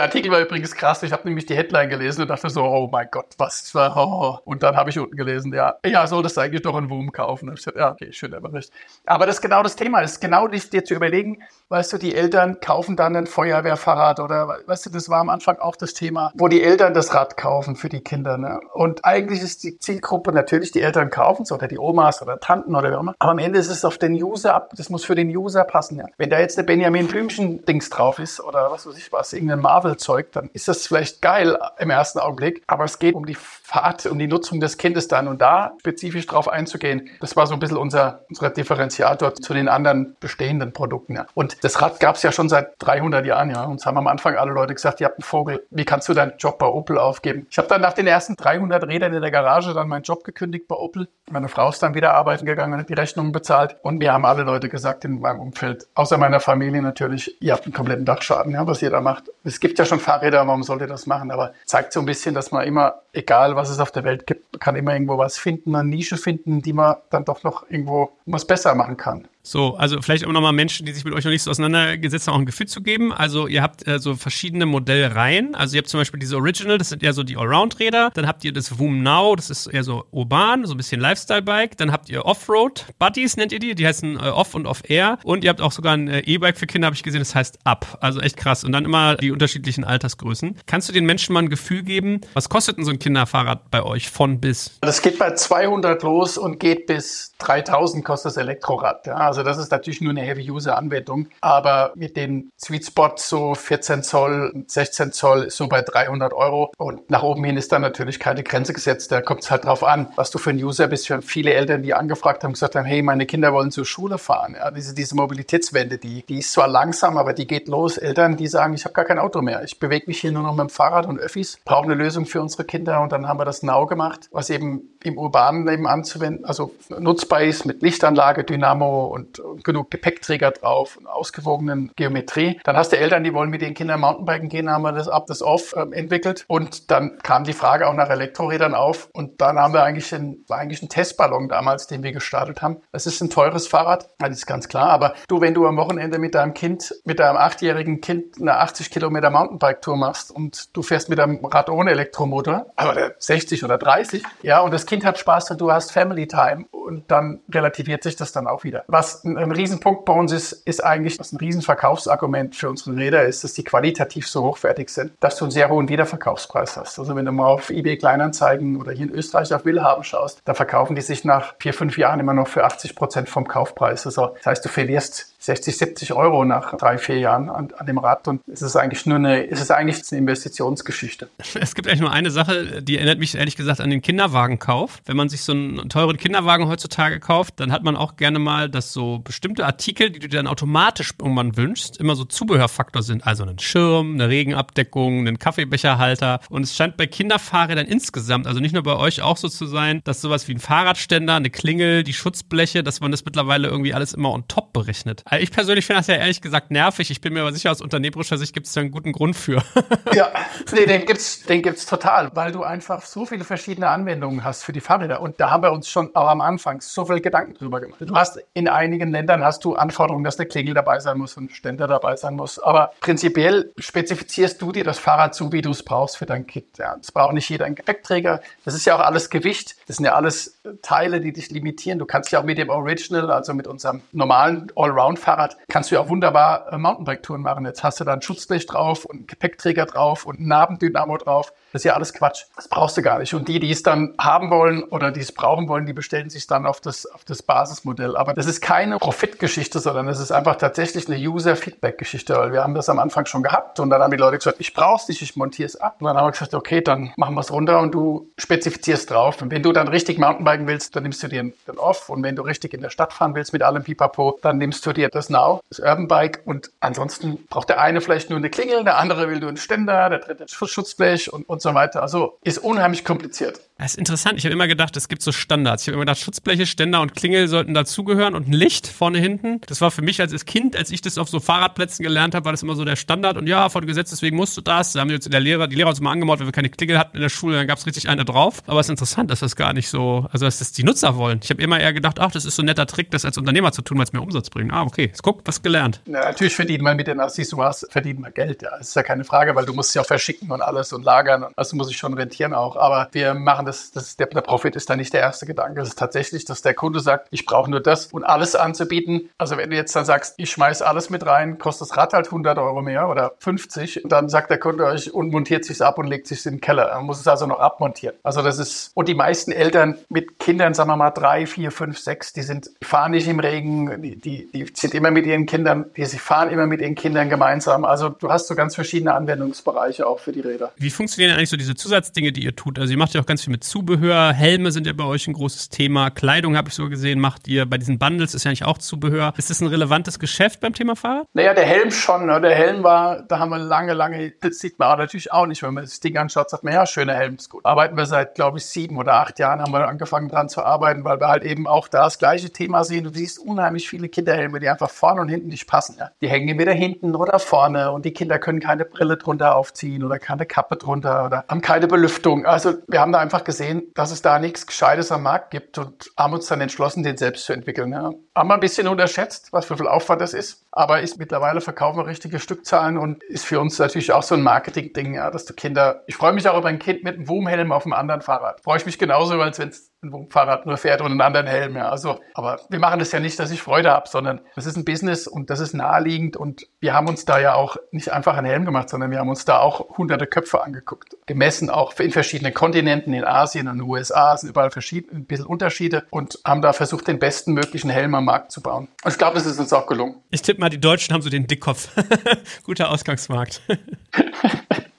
Der Artikel war übrigens krass. Ich habe nämlich die Headline gelesen und dachte so, oh mein Gott, was war. Oh. Und dann habe ich unten gelesen, ja, ja, solltest du eigentlich doch einen Wurm kaufen. Und ich gesagt, ja, okay, schöner Bericht. Aber das ist genau das Thema. Das ist genau dir zu überlegen, weißt du, die Eltern kaufen dann ein Feuerwehrfahrrad oder, weißt du, das war am Anfang auch das Thema, wo die Eltern das Rad kaufen für die Kinder. Ne? Und eigentlich ist die Zielgruppe natürlich, die Eltern kaufen es oder die Omas oder Tanten oder wie auch immer. Aber am Ende ist es auf den User ab. Das muss für den User passen. Ja. Wenn da jetzt eine Benjamin Blümchen-Dings drauf ist oder was weiß ich was, irgendein Marvel Marvel-Zeug, dann ist das vielleicht geil im ersten Augenblick. Aber es geht um die Fahrt, um die Nutzung des Kindes dann. Und da spezifisch drauf einzugehen, das war so ein bisschen unser, unser Differenziator zu den anderen bestehenden Produkten. Ja. Und das Rad gab es ja schon seit 300 Jahren. Ja. Uns haben am Anfang alle Leute gesagt, ihr habt einen Vogel, wie kannst du deinen Job bei Opel aufgeben? Ich habe dann nach den ersten 300 Rädern in der Garage dann meinen Job gekündigt bei Opel. Meine Frau ist dann wieder arbeiten gegangen und hat die Rechnungen bezahlt. Und mir haben alle Leute gesagt in meinem Umfeld, außer meiner Familie natürlich, ihr habt einen kompletten Dachschaden, ja, was ihr da macht. Es gibt ja schon Fahrräder, warum sollt ihr das machen? Aber zeigt so ein bisschen, dass man immer, egal was es auf der Welt gibt, kann immer irgendwo was finden, eine Nische finden, die man dann doch noch irgendwo was besser machen kann. So, also vielleicht auch nochmal Menschen, die sich mit euch noch nicht so auseinandergesetzt haben, auch ein Gefühl zu geben. Also ihr habt äh, so verschiedene Modellreihen. Also ihr habt zum Beispiel diese Original, das sind eher so die Allround-Räder. Dann habt ihr das Woom Now, das ist eher so urban, so ein bisschen Lifestyle-Bike. Dann habt ihr Offroad Buddies, nennt ihr die. Die heißen äh, Off und Off Air. Und ihr habt auch sogar ein äh, E-Bike für Kinder, habe ich gesehen, das heißt Up. Also echt krass. Und dann immer die unterschiedlichen Altersgrößen. Kannst du den Menschen mal ein Gefühl geben, was kostet denn so ein Kinderfahrrad bei euch von bis? Das geht bei 200 los und geht bis 3000 kostet das Elektrorad. Ja, also das ist natürlich nur eine Heavy-User-Anwendung, aber mit den Sweet Spot so 14 Zoll, 16 Zoll ist so bei 300 Euro und nach oben hin ist da natürlich keine Grenze gesetzt. Da kommt es halt drauf an, was du für ein User bist. Wir haben viele Eltern, die angefragt haben, gesagt haben, hey, meine Kinder wollen zur Schule fahren. Ja, diese, diese Mobilitätswende, die, die ist zwar langsam, aber die geht los. Eltern, die sagen, ich habe gar kein Auto mehr. Ich bewege mich hier nur noch mit dem Fahrrad und Öffis, brauche eine Lösung für unsere Kinder und dann haben wir das Now gemacht, was eben im urbanen Leben anzuwenden, also nutzbar ist mit Lichtanlage, Dynamo und genug Gepäckträger drauf, ausgewogenen Geometrie. Dann hast du Eltern, die wollen mit den Kindern Mountainbiken gehen, haben wir das ab, das off ähm, entwickelt. Und dann kam die Frage auch nach Elektrorädern auf. Und dann haben wir eigentlich ein, war eigentlich ein Testballon damals, den wir gestartet haben. Das ist ein teures Fahrrad, das ist ganz klar. Aber du, wenn du am Wochenende mit deinem Kind, mit deinem achtjährigen Kind eine 80 Kilometer Mountainbike-Tour machst und du fährst mit einem Rad ohne Elektromotor, aber 60 oder 30, ja, und das Kind hat Spaß und du hast Family Time und dann relativiert sich das dann auch wieder. Was ein, ein Riesenpunkt bei uns ist, ist eigentlich, was ein Riesenverkaufsargument für unsere Räder ist, dass die qualitativ so hochwertig sind, dass du einen sehr hohen Wiederverkaufspreis hast. Also wenn du mal auf eBay Kleinanzeigen oder hier in Österreich auf Willhaben schaust, da verkaufen die sich nach vier, fünf Jahren immer noch für 80 Prozent vom Kaufpreis. Also das heißt, du verlierst 60, 70 Euro nach drei, vier Jahren an, an dem Rad und es ist eigentlich nur eine, es ist eigentlich eine Investitionsgeschichte. Es gibt eigentlich nur eine Sache, die erinnert mich ehrlich gesagt an den Kinderwagenkauf. Wenn man sich so einen teuren Kinderwagen heutzutage kauft, dann hat man auch gerne mal, dass so bestimmte Artikel, die du dir dann automatisch irgendwann wünschst, immer so Zubehörfaktor sind. Also einen Schirm, eine Regenabdeckung, einen Kaffeebecherhalter. Und es scheint bei Kinderfahrrädern insgesamt, also nicht nur bei euch auch so zu sein, dass sowas wie ein Fahrradständer, eine Klingel, die Schutzbleche, dass man das mittlerweile irgendwie alles immer on top berechnet. Also ich persönlich finde das ja ehrlich gesagt nervig. Ich bin mir aber sicher, aus unternehmerischer Sicht gibt es da einen guten Grund für. ja, nee, den gibt's, den gibt's total, weil du einfach so viele verschiedene Anwendungen hast für die Fahrräder. Und da haben wir uns schon auch am Anfang so viel Gedanken drüber gemacht. Du hast in einigen Ländern hast du Anforderungen, dass der Klingel dabei sein muss und Ständer dabei sein muss. Aber prinzipiell spezifizierst du dir das Fahrrad so, wie du es brauchst für dein Kind. Ja, das braucht nicht jeder einen Gepäckträger. Das ist ja auch alles Gewicht. Das sind ja alles Teile, die dich limitieren. Du kannst ja auch mit dem Original, also mit unserem normalen Allround-Fahrrad, kannst du ja auch wunderbar äh, Mountainbike-Touren machen. Jetzt hast du da ein Schutzblech drauf und einen Gepäckträger drauf und ein Nabendynamo drauf. Das ist ja alles Quatsch. Das brauchst du gar nicht. Und die, die es dann haben wollen oder die es brauchen wollen, die bestellen sich dann auf das, auf das Basismodell. Aber das ist kein keine Profitgeschichte, sondern es ist einfach tatsächlich eine User-Feedback-Geschichte, weil wir haben das am Anfang schon gehabt und dann haben die Leute gesagt, ich brauch's nicht, ich montiere es ab. Und dann haben wir gesagt, okay, dann machen wir es runter und du spezifizierst drauf. Und wenn du dann richtig Mountainbiken willst, dann nimmst du dir den Off und wenn du richtig in der Stadt fahren willst mit allem Pipapo, dann nimmst du dir das Now, das Urban Bike und ansonsten braucht der eine vielleicht nur eine Klingel, der andere will nur einen Ständer, der dritte Schutzblech und, und so weiter. Also ist unheimlich kompliziert. Das ist interessant. Ich habe immer gedacht, es gibt so Standards. Ich habe immer gedacht, Schutzbleche, Ständer und Klingel sollten dazugehören und ein Licht vorne hinten. Das war für mich als Kind, als ich das auf so Fahrradplätzen gelernt habe, war das immer so der Standard. Und ja, von Gesetz, deswegen musst du das. Da haben jetzt der Lehrer, die Lehrer uns mal angemalt, weil wir keine Klingel hatten in der Schule, dann gab es richtig eine drauf. Aber es ist interessant, dass das gar nicht so, also dass das die Nutzer wollen. Ich habe immer eher gedacht, ach, das ist so ein netter Trick, das als Unternehmer zu tun, weil es mehr Umsatz bringt. Ah, okay. Jetzt guck, was gelernt. Ja, natürlich verdient man mit den Accessoires, verdient man Geld. Ja, das ist ja keine Frage, weil du musst ja auch verschicken und alles und lagern. Also muss ich schon rentieren auch. Aber wir machen das, das der, der Profit ist da nicht der erste Gedanke. Es ist tatsächlich, dass der Kunde sagt, ich brauche nur das und alles anzubieten. Also wenn du jetzt dann sagst, ich schmeiß alles mit rein, kostet das Rad halt 100 Euro mehr oder 50 und dann sagt der Kunde euch und montiert sich ab und legt sich in den Keller. Man muss es also noch abmontieren. Also das ist, und die meisten Eltern mit Kindern, sagen wir mal drei, vier, fünf, sechs, die sind, fahren nicht im Regen, die, die, die sind immer mit ihren Kindern, die sie fahren immer mit ihren Kindern gemeinsam. Also du hast so ganz verschiedene Anwendungsbereiche auch für die Räder. Wie funktionieren eigentlich so diese Zusatzdinge, die ihr tut? Also ihr macht ja auch ganz viel mit Zubehör, Helme sind ja bei euch ein großes Thema. Kleidung habe ich so gesehen, macht ihr bei diesen Bundles, ist ja nicht auch Zubehör. Ist das ein relevantes Geschäft beim Thema Fahrrad? Naja, der Helm schon. Ne? Der Helm war, da haben wir lange, lange, das sieht man natürlich auch nicht. Wenn man das Ding anschaut, sagt man, ja, schöner Helm ist gut. Arbeiten wir seit, glaube ich, sieben oder acht Jahren, haben wir angefangen dran zu arbeiten, weil wir halt eben auch da das gleiche Thema sehen. Du siehst unheimlich viele Kinderhelme, die einfach vorne und hinten nicht passen. Ja? Die hängen entweder hinten oder vorne und die Kinder können keine Brille drunter aufziehen oder keine Kappe drunter oder haben keine Belüftung. Also wir haben da einfach gesehen, dass es da nichts Gescheites am Markt gibt und haben uns dann entschlossen, den selbst zu entwickeln. Ja. Haben wir ein bisschen unterschätzt, was für viel Aufwand das ist, aber ist mittlerweile verkaufen wir richtige Stückzahlen und ist für uns natürlich auch so ein Marketing-Ding, ja, dass du Kinder, ich freue mich auch über ein Kind mit einem Wurmhelm auf einem anderen Fahrrad. Freue ich mich genauso, als wenn es ein Fahrrad nur fährt und einen anderen Helm. Ja. Also, aber wir machen das ja nicht, dass ich Freude habe, sondern das ist ein Business und das ist naheliegend und wir haben uns da ja auch nicht einfach einen Helm gemacht, sondern wir haben uns da auch hunderte Köpfe angeguckt, gemessen auch in verschiedenen Kontinenten, in Asien und in den USA sind überall verschiedene, ein bisschen Unterschiede und haben da versucht, den besten möglichen Helm am Markt zu bauen. Und ich glaube, das ist uns auch gelungen. Ich tippe mal, die Deutschen haben so den Dickkopf. Guter Ausgangsmarkt.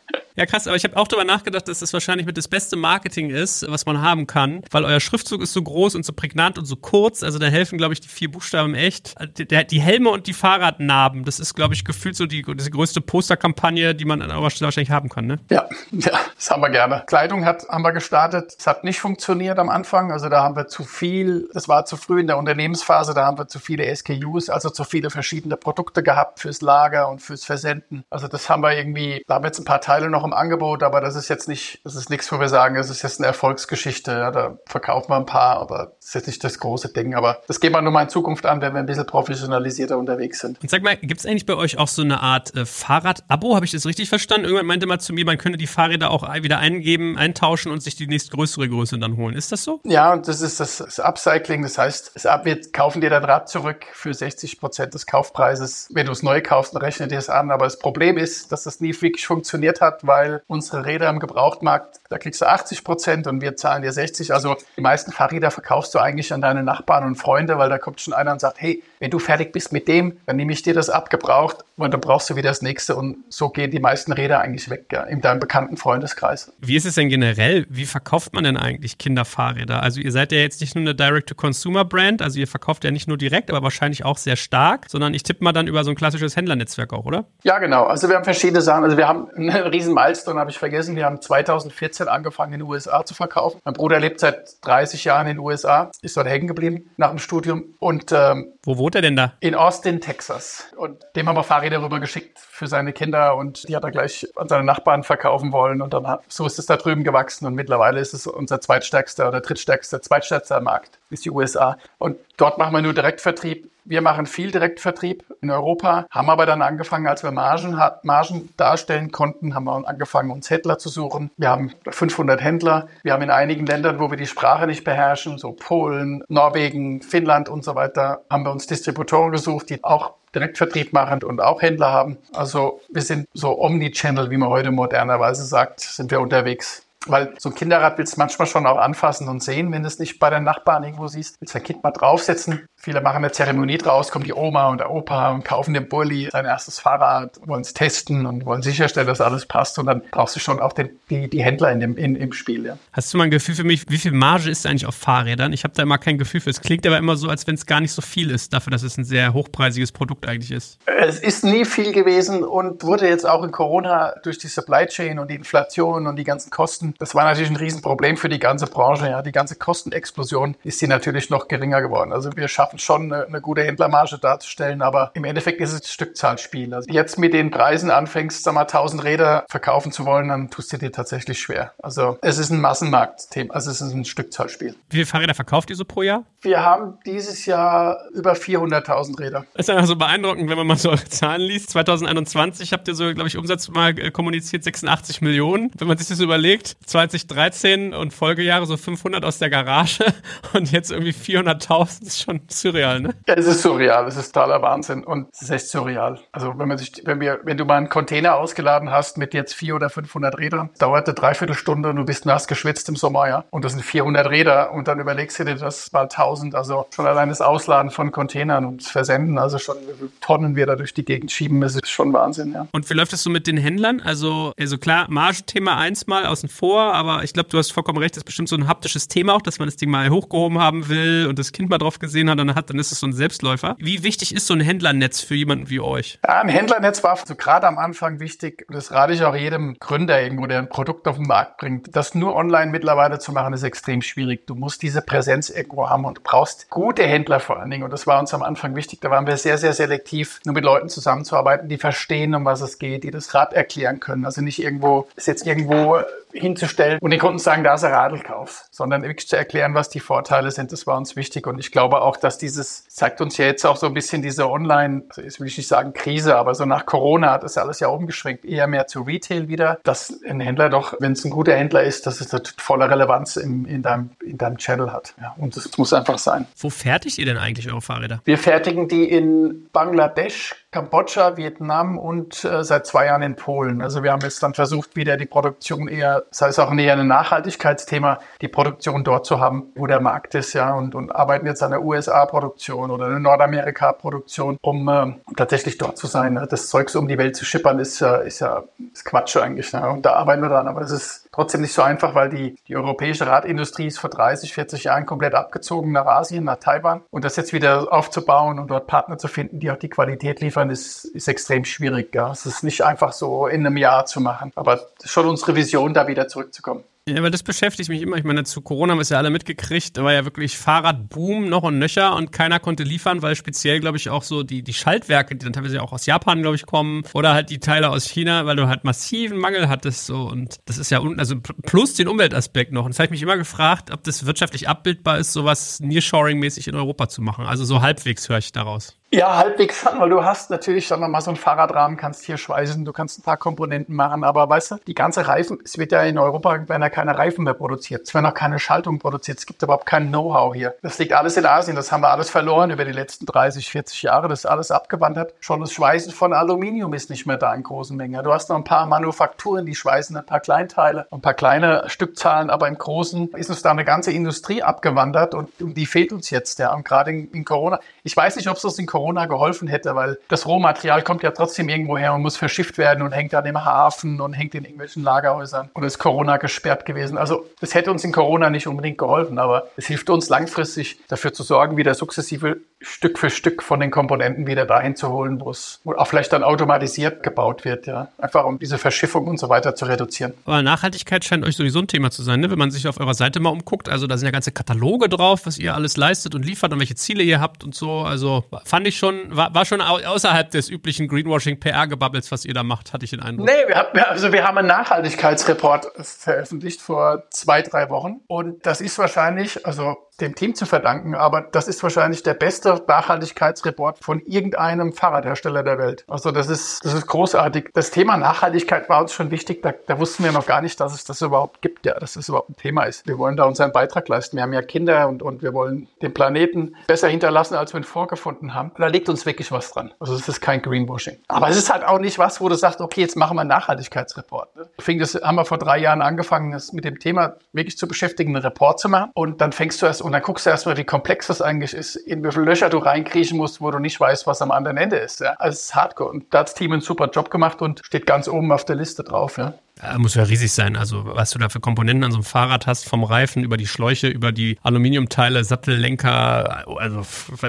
Ja, krass, aber ich habe auch darüber nachgedacht, dass das wahrscheinlich mit das beste Marketing ist, was man haben kann, weil euer Schriftzug ist so groß und so prägnant und so kurz. Also da helfen, glaube ich, die vier Buchstaben echt. Die, Helme und die Fahrradnarben, das ist, glaube ich, gefühlt so die, die größte Posterkampagne, die man an eurer Stelle wahrscheinlich haben kann, ne? Ja, ja, das haben wir gerne. Kleidung hat, haben wir gestartet. Es hat nicht funktioniert am Anfang. Also da haben wir zu viel, das war zu früh in der Unternehmensphase, da haben wir zu viele SKUs, also zu viele verschiedene Produkte gehabt fürs Lager und fürs Versenden. Also das haben wir irgendwie, da haben wir jetzt ein paar Teile noch im Angebot, aber das ist jetzt nicht, das ist nichts, wo wir sagen, es ist jetzt eine Erfolgsgeschichte. Ja, da verkaufen wir ein paar, aber das ist jetzt nicht das große Ding. Aber das geht man nur mal in Zukunft an, wenn wir ein bisschen professionalisierter unterwegs sind. Und sag mal, gibt es eigentlich bei euch auch so eine Art äh, Fahrrad-Abo? Habe ich das richtig verstanden? Irgendwann meinte mal zu mir, man könnte die Fahrräder auch wieder eingeben, eintauschen und sich die nächstgrößere Größe dann holen. Ist das so? Ja, und das ist das, das Upcycling. Das heißt, das Up, wir kaufen dir dein Rad zurück für 60 Prozent des Kaufpreises. Wenn du es neu kaufst, dann rechne dir es an. Aber das Problem ist, dass das nie wirklich funktioniert hat, weil unsere Räder im Gebrauchtmarkt, da kriegst du 80 Prozent und wir zahlen dir 60. Also die meisten Fahrräder verkaufst du eigentlich an deine Nachbarn und Freunde, weil da kommt schon einer und sagt, hey, wenn du fertig bist mit dem, dann nehme ich dir das abgebraucht und dann brauchst du wieder das nächste. Und so gehen die meisten Räder eigentlich weg, ja, in deinem bekannten Freundeskreis. Wie ist es denn generell? Wie verkauft man denn eigentlich Kinderfahrräder? Also ihr seid ja jetzt nicht nur eine Direct-to-Consumer-Brand, also ihr verkauft ja nicht nur direkt, aber wahrscheinlich auch sehr stark, sondern ich tippe mal dann über so ein klassisches Händlernetzwerk auch, oder? Ja, genau. Also wir haben verschiedene Sachen. Also wir haben einen riesen Milestone, habe ich vergessen. Wir haben 2014 angefangen in den USA zu verkaufen. Mein Bruder lebt seit 30 Jahren in den USA, ist dort hängen geblieben nach dem Studium und ähm, wo wohnt er denn da? In Austin, Texas. Und dem haben wir Fahrräder rüber geschickt für seine Kinder und die hat er gleich an seine Nachbarn verkaufen wollen und dann so ist es da drüben gewachsen und mittlerweile ist es unser zweitstärkster oder drittstärkster, zweitstärkster Markt ist die USA. Und dort machen wir nur Direktvertrieb. Wir machen viel Direktvertrieb in Europa, haben aber dann angefangen, als wir Margen, Margen darstellen konnten, haben wir angefangen, uns Händler zu suchen. Wir haben 500 Händler. Wir haben in einigen Ländern, wo wir die Sprache nicht beherrschen, so Polen, Norwegen, Finnland und so weiter, haben wir uns Distributoren gesucht, die auch Direktvertrieb machen und auch Händler haben. Also wir sind so Omnichannel, wie man heute modernerweise sagt, sind wir unterwegs. Weil so ein Kinderrad willst du manchmal schon auch anfassen und sehen, wenn du es nicht bei den Nachbarn irgendwo siehst. Willst dein Kind mal draufsetzen. Viele machen eine Zeremonie draus, kommt die Oma und der Opa und kaufen dem Bulli sein erstes Fahrrad, wollen es testen und wollen sicherstellen, dass alles passt. Und dann brauchst du schon auch den, die, die Händler in dem, in, im Spiel. Ja. Hast du mal ein Gefühl für mich, wie viel Marge ist eigentlich auf Fahrrädern? Ich habe da immer kein Gefühl für. Es klingt aber immer so, als wenn es gar nicht so viel ist, dafür, dass es ein sehr hochpreisiges Produkt eigentlich ist. Es ist nie viel gewesen und wurde jetzt auch in Corona durch die Supply Chain und die Inflation und die ganzen Kosten, das war natürlich ein Riesenproblem für die ganze Branche. Ja. Die ganze Kostenexplosion ist sie natürlich noch geringer geworden. Also wir schaffen schon eine, eine gute Händlermarge darzustellen, aber im Endeffekt ist es ein Stückzahlspiel. Also jetzt mit den Preisen anfängst, sag mal, 1000 Räder verkaufen zu wollen, dann tust du dir tatsächlich schwer. Also es ist ein Massenmarktthema, also es ist ein Stückzahlspiel. Wie viele Fahrräder verkauft ihr so pro Jahr? Wir haben dieses Jahr über 400.000 Räder. Das ist einfach so beeindruckend, wenn man mal so eure Zahlen liest. 2021 habt ihr so, glaube ich, Umsatz mal äh, kommuniziert, 86 Millionen. Wenn man sich das überlegt, 2013 und Folgejahre so 500 aus der Garage und jetzt irgendwie 400.000 ist schon surreal, ne? Ja, es ist surreal, es ist totaler Wahnsinn und es ist echt surreal. Also wenn man sich, wenn wir, wenn du mal einen Container ausgeladen hast mit jetzt 400 oder 500 Rädern, dauerte dreiviertel Stunde und du bist nass geschwitzt im Sommer, ja. Und das sind 400 Räder und dann überlegst du dir das mal 1000, also schon allein das Ausladen von Containern und Versenden, also schon Tonnen wir da durch die Gegend schieben, das ist schon Wahnsinn, ja. Und wie läuft das so mit den Händlern? Also, also klar, Margenthema eins mal außen vor, aber ich glaube, du hast vollkommen recht, das ist bestimmt so ein haptisches Thema auch, dass man das Ding mal hochgehoben haben will und das Kind mal drauf gesehen hat und dann hat, dann ist es so ein Selbstläufer. Wie wichtig ist so ein Händlernetz für jemanden wie euch? Ja, ein Händlernetz war so gerade am Anfang wichtig. Das rate ich auch jedem Gründer irgendwo, der ein Produkt auf den Markt bringt. Das nur online mittlerweile zu machen, ist extrem schwierig. Du musst diese Präsenz irgendwo haben und du brauchst gute Händler vor allen Dingen. Und das war uns am Anfang wichtig. Da waren wir sehr, sehr selektiv, nur mit Leuten zusammenzuarbeiten, die verstehen, um was es geht, die das Rad erklären können. Also nicht irgendwo, ist jetzt irgendwo hinzustellen und den Kunden sagen, da ist ein Radlkauf, sondern wirklich zu erklären, was die Vorteile sind. Das war uns wichtig. Und ich glaube auch, dass dieses zeigt uns ja jetzt auch so ein bisschen diese Online, also jetzt will ich nicht sagen Krise, aber so nach Corona hat das alles ja umgeschwenkt, eher mehr zu Retail wieder, dass ein Händler doch, wenn es ein guter Händler ist, dass es volle Relevanz im, in, deinem, in deinem Channel hat. Ja, und das muss einfach sein. Wo fertigt ihr denn eigentlich eure Fahrräder? Wir fertigen die in Bangladesch, Kambodscha, Vietnam und äh, seit zwei Jahren in Polen. Also wir haben jetzt dann versucht, wieder die Produktion eher, das heißt auch näher ein Nachhaltigkeitsthema, die Produktion dort zu haben, wo der Markt ist, ja, und, und arbeiten jetzt an der USA-Produktion oder eine Nordamerika-Produktion, um äh, tatsächlich dort zu sein. Ne? Das Zeugs um die Welt zu schippern, ist ja, ist ja ist Quatsch eigentlich. Ne? Und da arbeiten wir dran, aber das ist trotzdem nicht so einfach, weil die, die europäische Radindustrie ist vor 30, 40 Jahren komplett abgezogen nach Asien, nach Taiwan. Und das jetzt wieder aufzubauen und dort Partner zu finden, die auch die Qualität liefern, ist, ist extrem schwierig. Ja. Es ist nicht einfach so in einem Jahr zu machen. Aber schon unsere Vision, da wieder zurückzukommen. Ja, weil das beschäftigt mich immer. Ich meine, zu Corona haben wir es ja alle mitgekriegt. Da war ja wirklich Fahrradboom noch und nöcher und keiner konnte liefern, weil speziell, glaube ich, auch so die, die Schaltwerke, die dann teilweise auch aus Japan, glaube ich, kommen oder halt die Teile aus China, weil du halt massiven Mangel hattest so und das ist ja, also plus den Umweltaspekt noch. Und das habe ich mich immer gefragt, ob das wirtschaftlich abbildbar ist, sowas Nearshoring-mäßig in Europa zu machen. Also so halbwegs höre ich daraus. Ja, halbwegs schon, weil du hast natürlich, sagen wir mal, so ein Fahrradrahmen, kannst hier schweißen, du kannst ein paar Komponenten machen, aber weißt du, die ganze Reifen, es wird ja in Europa, werden ja keine Reifen mehr produziert, es werden auch keine Schaltung produziert, es gibt überhaupt kein Know-how hier. Das liegt alles in Asien, das haben wir alles verloren über die letzten 30, 40 Jahre, das ist alles abgewandert. Schon das Schweißen von Aluminium ist nicht mehr da in großen Mengen. Du hast noch ein paar Manufakturen, die schweißen ein paar Kleinteile, ein paar kleine Stückzahlen, aber im Großen ist uns da eine ganze Industrie abgewandert und, die fehlt uns jetzt, ja, und gerade in, in Corona. Ich weiß nicht, ob es uns in Corona Corona geholfen hätte, weil das Rohmaterial kommt ja trotzdem irgendwo her und muss verschifft werden und hängt dann im Hafen und hängt in irgendwelchen Lagerhäusern und ist Corona gesperrt gewesen. Also das hätte uns in Corona nicht unbedingt geholfen, aber es hilft uns langfristig dafür zu sorgen, wieder sukzessive Stück für Stück von den Komponenten wieder dahin zu holen, wo es auch vielleicht dann automatisiert gebaut wird, ja. Einfach um diese Verschiffung und so weiter zu reduzieren. Aber Nachhaltigkeit scheint euch sowieso ein Thema zu sein, ne? wenn man sich auf eurer Seite mal umguckt. Also da sind ja ganze Kataloge drauf, was ihr alles leistet und liefert und welche Ziele ihr habt und so. Also fand ich schon, war, war schon außerhalb des üblichen Greenwashing-PR-Gebubbles, was ihr da macht, hatte ich den Eindruck. Nee, wir haben, also wir haben einen Nachhaltigkeitsreport veröffentlicht vor zwei, drei Wochen und das ist wahrscheinlich, also dem Team zu verdanken, aber das ist wahrscheinlich der beste Nachhaltigkeitsreport von irgendeinem Fahrradhersteller der Welt. Also das ist, das ist großartig. Das Thema Nachhaltigkeit war uns schon wichtig. Da, da wussten wir noch gar nicht, dass es das überhaupt gibt, ja, dass das überhaupt ein Thema ist. Wir wollen da unseren Beitrag leisten. Wir haben ja Kinder und, und wir wollen den Planeten besser hinterlassen, als wir ihn vorgefunden haben. Und da liegt uns wirklich was dran. Also es ist kein Greenwashing. Aber es ist halt auch nicht was, wo du sagst, okay, jetzt machen wir einen Nachhaltigkeitsreport. Ne? Fing das, haben wir vor drei Jahren angefangen, das mit dem Thema wirklich zu beschäftigen, einen Report zu machen. Und dann fängst du erst, und dann guckst du erstmal, wie komplex das eigentlich ist, in wie viele Löcher du reinkriechen musst, wo du nicht weißt, was am anderen Ende ist. Ja? Also es ist hardcore. Und da hat das Team einen super Job gemacht und steht ganz oben auf der Liste drauf. Ja? Ja, muss ja riesig sein. Also, was du da für Komponenten an so einem Fahrrad hast, vom Reifen über die Schläuche, über die Aluminiumteile, Sattellenker, also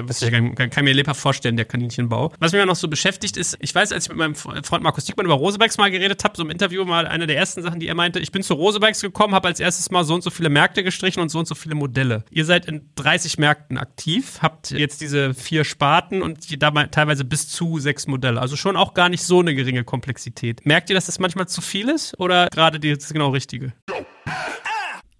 ich kann, kann mir lebhaft vorstellen, der Kaninchenbau. Was mich ja noch so beschäftigt ist, ich weiß, als ich mit meinem Freund Markus Diekmann über Rosebikes mal geredet habe, so im Interview mal eine der ersten Sachen, die er meinte, ich bin zu Rosebikes gekommen, habe als erstes mal so und so viele Märkte gestrichen und so und so viele Modelle. Ihr seid in 30 Märkten aktiv, habt jetzt diese vier Sparten und dabei teilweise bis zu sechs Modelle. Also schon auch gar nicht so eine geringe Komplexität. Merkt ihr, dass das manchmal zu viel ist oder gerade das genau Richtige?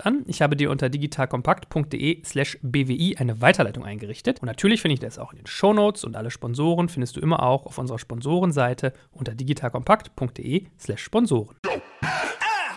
an. Ich habe dir unter digitalkompakt www.versicherung.de slash bwi eine Weiterleitung eingerichtet. Und natürlich finde ich das auch in den Shownotes und alle Sponsoren findest du immer auch auf unserer Sponsorenseite unter digitalkompakt.de slash Sponsoren.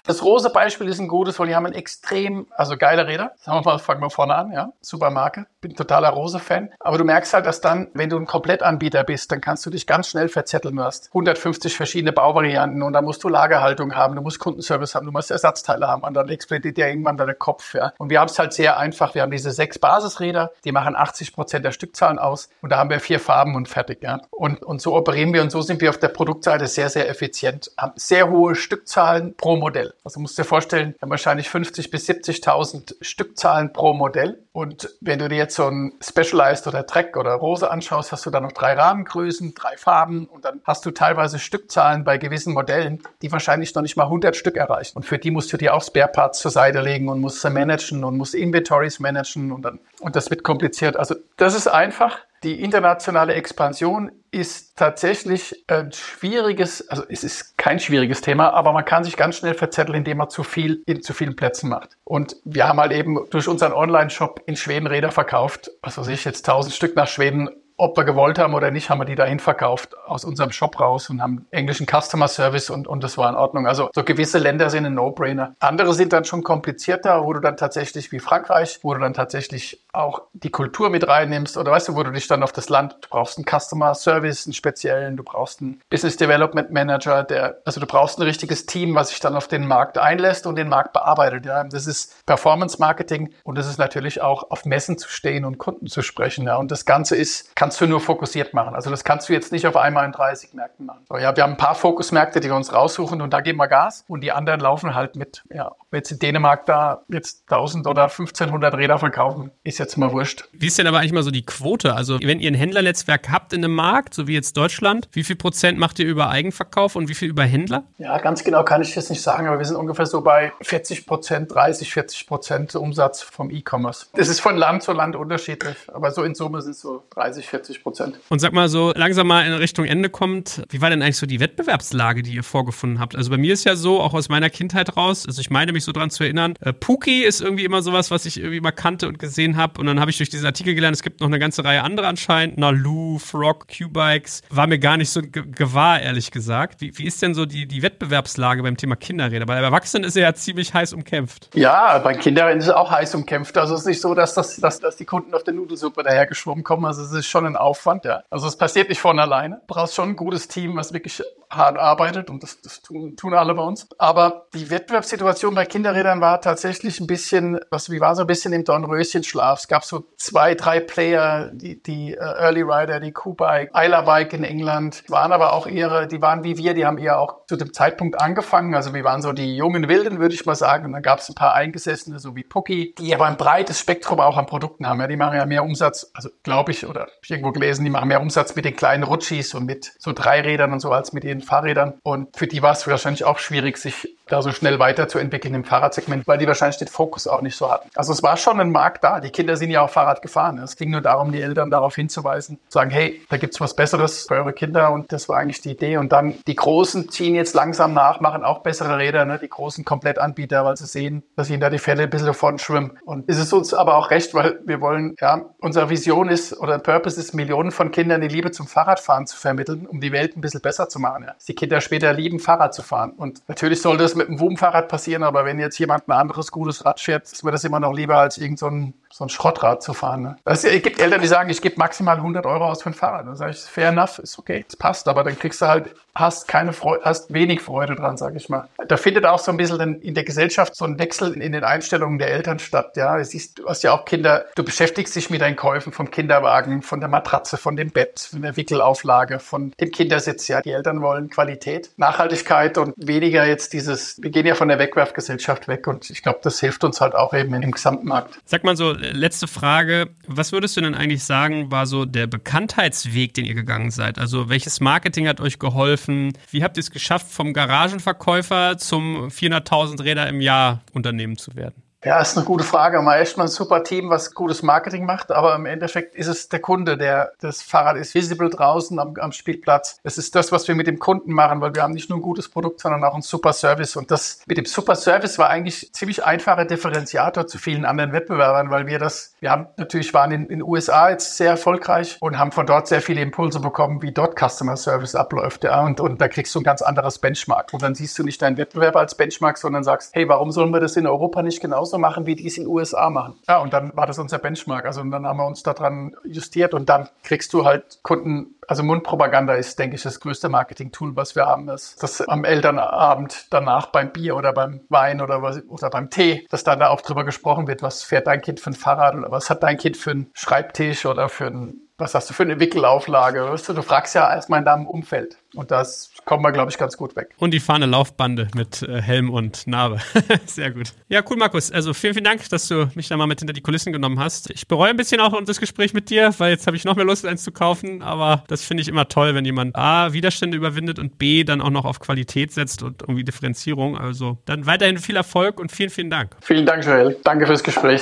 Das Rose Beispiel ist ein gutes, weil die haben ein extrem, also geile Räder. Sagen wir mal, fangen wir vorne an, ja. Super Marke. Bin totaler Rose-Fan. Aber du merkst halt, dass dann, wenn du ein Komplettanbieter bist, dann kannst du dich ganz schnell verzetteln. Du hast 150 verschiedene Bauvarianten und dann musst du Lagerhaltung haben, du musst Kundenservice haben, du musst Ersatzteile haben und dann explodiert dir irgendwann dein Kopf, ja. Und wir haben es halt sehr einfach. Wir haben diese sechs Basisräder, die machen 80 Prozent der Stückzahlen aus und da haben wir vier Farben und fertig, ja. Und, und so operieren wir und so sind wir auf der Produktseite sehr, sehr effizient. Haben sehr hohe Stückzahlen pro Modell. Also musst du dir vorstellen, wir haben wahrscheinlich 50.000 bis 70.000 Stückzahlen pro Modell. Und wenn du dir jetzt so ein Specialized oder Track oder Rose anschaust, hast du da noch drei Rahmengrößen, drei Farben und dann hast du teilweise Stückzahlen bei gewissen Modellen, die wahrscheinlich noch nicht mal 100 Stück erreichen. Und für die musst du dir auch Spare Parts zur Seite legen und musst sie managen und musst Inventories managen und dann, und das wird kompliziert. Also das ist einfach die internationale Expansion ist tatsächlich ein schwieriges, also es ist kein schwieriges Thema, aber man kann sich ganz schnell verzetteln, indem man zu viel in zu vielen Plätzen macht. Und wir haben halt eben durch unseren Online-Shop in Schweden Räder verkauft, was weiß ich, jetzt 1000 Stück nach Schweden ob wir gewollt haben oder nicht, haben wir die dahin verkauft aus unserem Shop raus und haben englischen Customer Service und, und das war in Ordnung. Also so gewisse Länder sind ein No-Brainer. Andere sind dann schon komplizierter, wo du dann tatsächlich wie Frankreich, wo du dann tatsächlich auch die Kultur mit reinnimmst oder weißt du, wo du dich dann auf das Land, du brauchst einen Customer Service, einen speziellen, du brauchst einen Business Development Manager, der, also du brauchst ein richtiges Team, was sich dann auf den Markt einlässt und den Markt bearbeitet. Ja, das ist Performance Marketing und das ist natürlich auch auf Messen zu stehen und Kunden zu sprechen. Ja, und das Ganze ist kannst du nur fokussiert machen. Also das kannst du jetzt nicht auf einmal in 30 Märkten machen. So, ja, wir haben ein paar Fokusmärkte, die wir uns raussuchen und da geben wir Gas und die anderen laufen halt mit. Ja, ob wir jetzt in Dänemark da jetzt 1000 oder 1500 Räder verkaufen, ist jetzt mal wurscht. Wie ist denn aber eigentlich mal so die Quote? Also wenn ihr ein Händlernetzwerk habt in einem Markt, so wie jetzt Deutschland, wie viel Prozent macht ihr über Eigenverkauf und wie viel über Händler? Ja, ganz genau kann ich jetzt nicht sagen, aber wir sind ungefähr so bei 40 Prozent, 30, 40 Prozent Umsatz vom E-Commerce. Das ist von Land zu Land unterschiedlich, aber so in Summe sind es so 30, 40 40 Prozent. Und sag mal so, langsam mal in Richtung Ende kommt, wie war denn eigentlich so die Wettbewerbslage, die ihr vorgefunden habt? Also bei mir ist ja so, auch aus meiner Kindheit raus, also ich meine mich so dran zu erinnern, äh, Pookie ist irgendwie immer sowas, was ich irgendwie mal kannte und gesehen habe. Und dann habe ich durch diesen Artikel gelernt, es gibt noch eine ganze Reihe anderer anscheinend, Nalu, Frog, Q-Bikes. War mir gar nicht so gewahr, ehrlich gesagt. Wie, wie ist denn so die, die Wettbewerbslage beim Thema Kinderräder? Bei Erwachsenen ist er ja ziemlich heiß umkämpft. Ja, bei Kinderrädern ist es auch heiß umkämpft. Also es ist nicht so, dass, das, dass, dass die Kunden auf der Nudelsuppe dahergeschwommen kommen. Also es ist schon ein Aufwand, ja. Also es passiert nicht von alleine. Du brauchst schon ein gutes Team, was wirklich hart arbeitet und das, das tun, tun alle bei uns. Aber die Wettbewerbssituation bei Kinderrädern war tatsächlich ein bisschen, was wie war so ein bisschen im Dornröschenschlaf. Es gab so zwei, drei Player, die, die uh, Early Rider, die Q-Bike, Isla Bike in England, waren aber auch eher, die waren wie wir, die haben eher auch zu dem Zeitpunkt angefangen. Also wir waren so die jungen Wilden, würde ich mal sagen. Und dann gab es ein paar Eingesessene, so wie Pucky, die aber ein breites Spektrum auch an Produkten haben. Ja, die machen ja mehr Umsatz, also glaube ich, oder ich irgendwo gelesen, die machen mehr Umsatz mit den kleinen Rutschis und mit so Dreirädern und so als mit ihren Fahrrädern. Und für die war es wahrscheinlich auch schwierig, sich da so schnell weiterzuentwickeln im Fahrradsegment, weil die wahrscheinlich den Fokus auch nicht so hatten. Also es war schon ein Markt da. Die Kinder sind ja auch Fahrrad gefahren. Es ging nur darum, die Eltern darauf hinzuweisen, sagen, hey, da gibt's was Besseres für eure Kinder und das war eigentlich die Idee. Und dann die Großen ziehen jetzt langsam nach, machen auch bessere Räder, ne? die großen Komplettanbieter, weil sie sehen, dass ihnen da die Fälle ein bisschen davon schwimmen. Und es ist uns aber auch recht, weil wir wollen, ja, unsere Vision ist oder Purpose ist, Millionen von Kindern die Liebe zum Fahrradfahren zu vermitteln, um die Welt ein bisschen besser zu machen. Ja. Dass die Kinder später lieben, Fahrrad zu fahren. Und natürlich sollte es mit einem WUM-Fahrrad passieren, aber wenn jetzt jemand ein anderes gutes Rad fährt, ist mir das immer noch lieber als irgend so so ein Schrottrad zu fahren. Ne? Es gibt Eltern, die sagen, ich gebe maximal 100 Euro aus für ein Fahrrad. Dann sage ich, fair enough, ist okay, es passt, aber dann kriegst du halt, hast keine Freude, hast wenig Freude dran, sage ich mal. Da findet auch so ein bisschen in der Gesellschaft so ein Wechsel in den Einstellungen der Eltern statt. Ja, du siehst, du hast ja auch Kinder, du beschäftigst dich mit deinen Käufen vom Kinderwagen, von der Matratze, von dem Bett, von der Wickelauflage, von dem Kindersitz. Ja, die Eltern wollen Qualität, Nachhaltigkeit und weniger jetzt dieses, wir gehen ja von der Wegwerfgesellschaft weg und ich glaube, das hilft uns halt auch eben im Gesamtmarkt. Sag mal so, letzte Frage. Was würdest du denn eigentlich sagen, war so der Bekanntheitsweg, den ihr gegangen seid? Also welches Marketing hat euch geholfen? Wie habt ihr es geschafft, vom Garagenverkäufer zum 400.000 Räder im Jahr Unternehmen zu werden? Ja, ist eine gute Frage. Man ist mal ein super Team, was gutes Marketing macht, aber im Endeffekt ist es der Kunde, der das Fahrrad ist visible draußen am, am Spielplatz. Es ist das, was wir mit dem Kunden machen, weil wir haben nicht nur ein gutes Produkt, sondern auch einen super Service. Und das mit dem super Service war eigentlich ziemlich einfacher Differenziator zu vielen anderen Wettbewerbern, weil wir das, wir haben natürlich waren in den USA jetzt sehr erfolgreich und haben von dort sehr viele Impulse bekommen, wie dort Customer Service abläuft. Ja, und, und da kriegst du ein ganz anderes Benchmark. Und dann siehst du nicht deinen Wettbewerber als Benchmark, sondern sagst, hey, warum sollen wir das in Europa nicht genauso genauso machen, wie die es in den USA machen. Ja, und dann war das unser Benchmark. Also dann haben wir uns daran justiert und dann kriegst du halt Kunden, also Mundpropaganda ist, denke ich, das größte Marketing-Tool, was wir haben. Ist, dass am Elternabend danach beim Bier oder beim Wein oder, was, oder beim Tee, dass dann da auch drüber gesprochen wird, was fährt dein Kind für ein Fahrrad oder was hat dein Kind für einen Schreibtisch oder für ein was hast du für eine Wickelauflage? Weißt du, du fragst ja erstmal in deinem Umfeld. Und das kommen wir, glaube ich, ganz gut weg. Und die fahren eine Laufbande mit äh, Helm und Narbe. Sehr gut. Ja, cool, Markus. Also vielen, vielen Dank, dass du mich da mal mit hinter die Kulissen genommen hast. Ich bereue ein bisschen auch das Gespräch mit dir, weil jetzt habe ich noch mehr Lust, eins zu kaufen. Aber das finde ich immer toll, wenn jemand A, Widerstände überwindet und B, dann auch noch auf Qualität setzt und irgendwie Differenzierung. Also dann weiterhin viel Erfolg und vielen, vielen Dank. Vielen Dank, Joel. Danke fürs Gespräch.